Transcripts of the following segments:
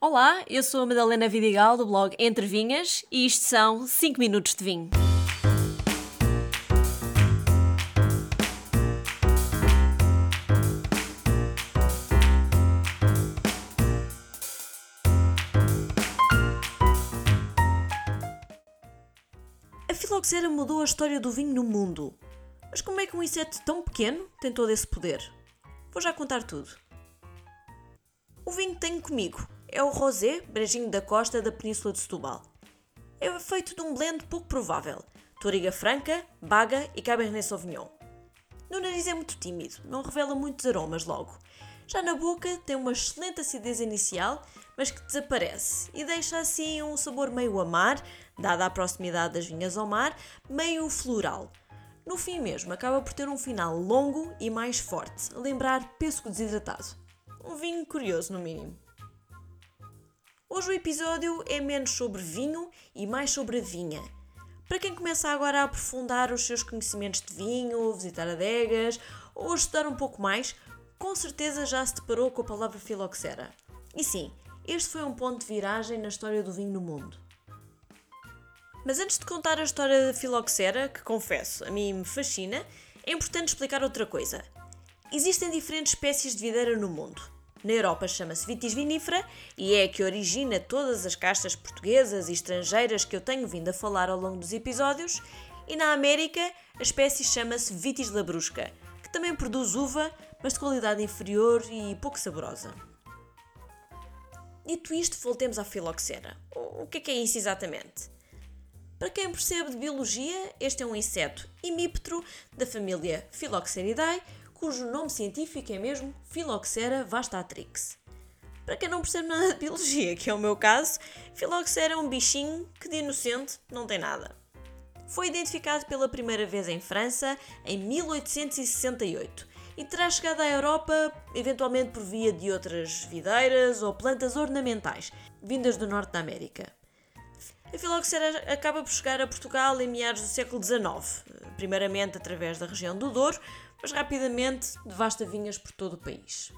Olá, eu sou a Madalena Vidigal do blog Entre Vinhas e isto são 5 minutos de vinho. A filoxera mudou a história do vinho no mundo. Mas como é que um inseto tão pequeno tem todo esse poder? Vou já contar tudo. O vinho tenho comigo é o Rosé Brejinho da Costa da Península de Setúbal. É feito de um blend pouco provável, Toriga Franca, Baga e Cabernet Sauvignon. No nariz é muito tímido, não revela muitos aromas logo. Já na boca tem uma excelente acidez inicial, mas que desaparece e deixa assim um sabor meio amar, dada a proximidade das vinhas ao mar, meio floral. No fim mesmo, acaba por ter um final longo e mais forte, a lembrar pêssego desidratado. Um vinho curioso, no mínimo. Hoje o episódio é menos sobre vinho e mais sobre a vinha. Para quem começa agora a aprofundar os seus conhecimentos de vinho, visitar adegas ou estudar um pouco mais, com certeza já se deparou com a palavra filoxera. E sim, este foi um ponto de viragem na história do vinho no mundo. Mas antes de contar a história da filoxera, que confesso, a mim me fascina, é importante explicar outra coisa. Existem diferentes espécies de videira no mundo. Na Europa chama-se Vitis vinifera e é a que origina todas as castas portuguesas e estrangeiras que eu tenho vindo a falar ao longo dos episódios. E na América a espécie chama-se Vitis labrusca, que também produz uva, mas de qualidade inferior e pouco saborosa. Dito isto, voltemos à filoxera. O que é que é isso exatamente? Para quem percebe de biologia, este é um inseto hemíptero da família Philoxeridae, cujo nome científico é mesmo Philoxera vastatrix. Para quem não percebe nada de biologia, que é o meu caso, Philoxera é um bichinho que de inocente não tem nada. Foi identificado pela primeira vez em França em 1868 e terá chegado à Europa eventualmente por via de outras videiras ou plantas ornamentais vindas do norte da América. A filoxera acaba por chegar a Portugal em meados do século XIX, primeiramente através da região do Douro, mas rapidamente devasta vinhas por todo o país.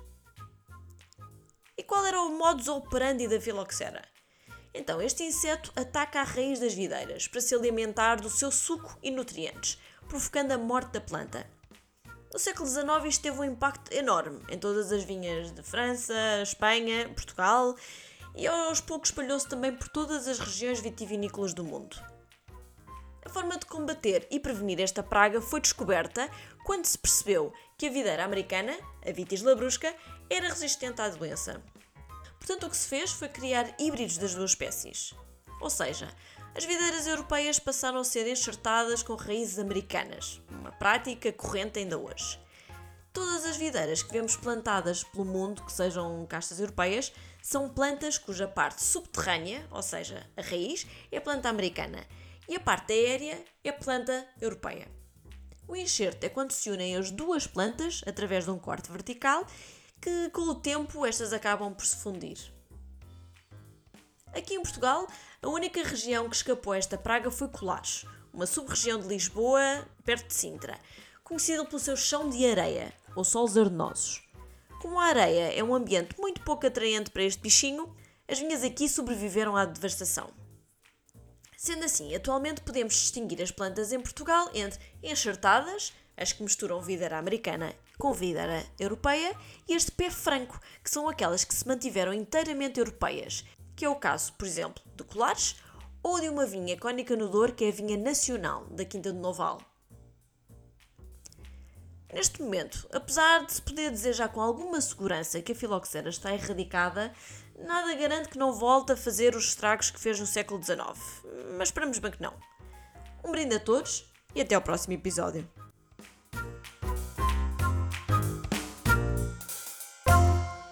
E qual era o modus operandi da filoxera? Então, este inseto ataca a raiz das videiras para se alimentar do seu suco e nutrientes, provocando a morte da planta. No século XIX isto teve um impacto enorme em todas as vinhas de França, Espanha, Portugal e aos poucos espalhou-se também por todas as regiões vitivinícolas do mundo. A forma de combater e prevenir esta praga foi descoberta quando se percebeu que a videira americana, a Vitis labrusca, era resistente à doença. Portanto, o que se fez foi criar híbridos das duas espécies. Ou seja, as videiras europeias passaram a ser enxertadas com raízes americanas, uma prática corrente ainda hoje. Todas as videiras que vemos plantadas pelo mundo, que sejam castas europeias, são plantas cuja parte subterrânea, ou seja, a raiz, é a planta americana e a parte aérea é a planta europeia. O enxerto é quando se unem as duas plantas através de um corte vertical que, com o tempo, estas acabam por se fundir. Aqui em Portugal, a única região que escapou a esta praga foi Colares, uma sub-região de Lisboa, perto de Sintra, conhecida pelo seu chão de areia, ou solos arenosos. Como a areia é um ambiente muito pouco atraente para este bichinho, as vinhas aqui sobreviveram à devastação. Sendo assim, atualmente podemos distinguir as plantas em Portugal entre enxertadas, as que misturam videira americana com videira europeia, e as de pé franco, que são aquelas que se mantiveram inteiramente europeias, que é o caso, por exemplo, de Colares ou de uma vinha cónica no Douro, que é a vinha nacional da Quinta de Noval. Neste momento, apesar de se poder dizer já com alguma segurança que a filoxera está erradicada, nada garante que não volte a fazer os estragos que fez no século XIX. Mas esperamos bem que não. Um brinde a todos e até ao próximo episódio.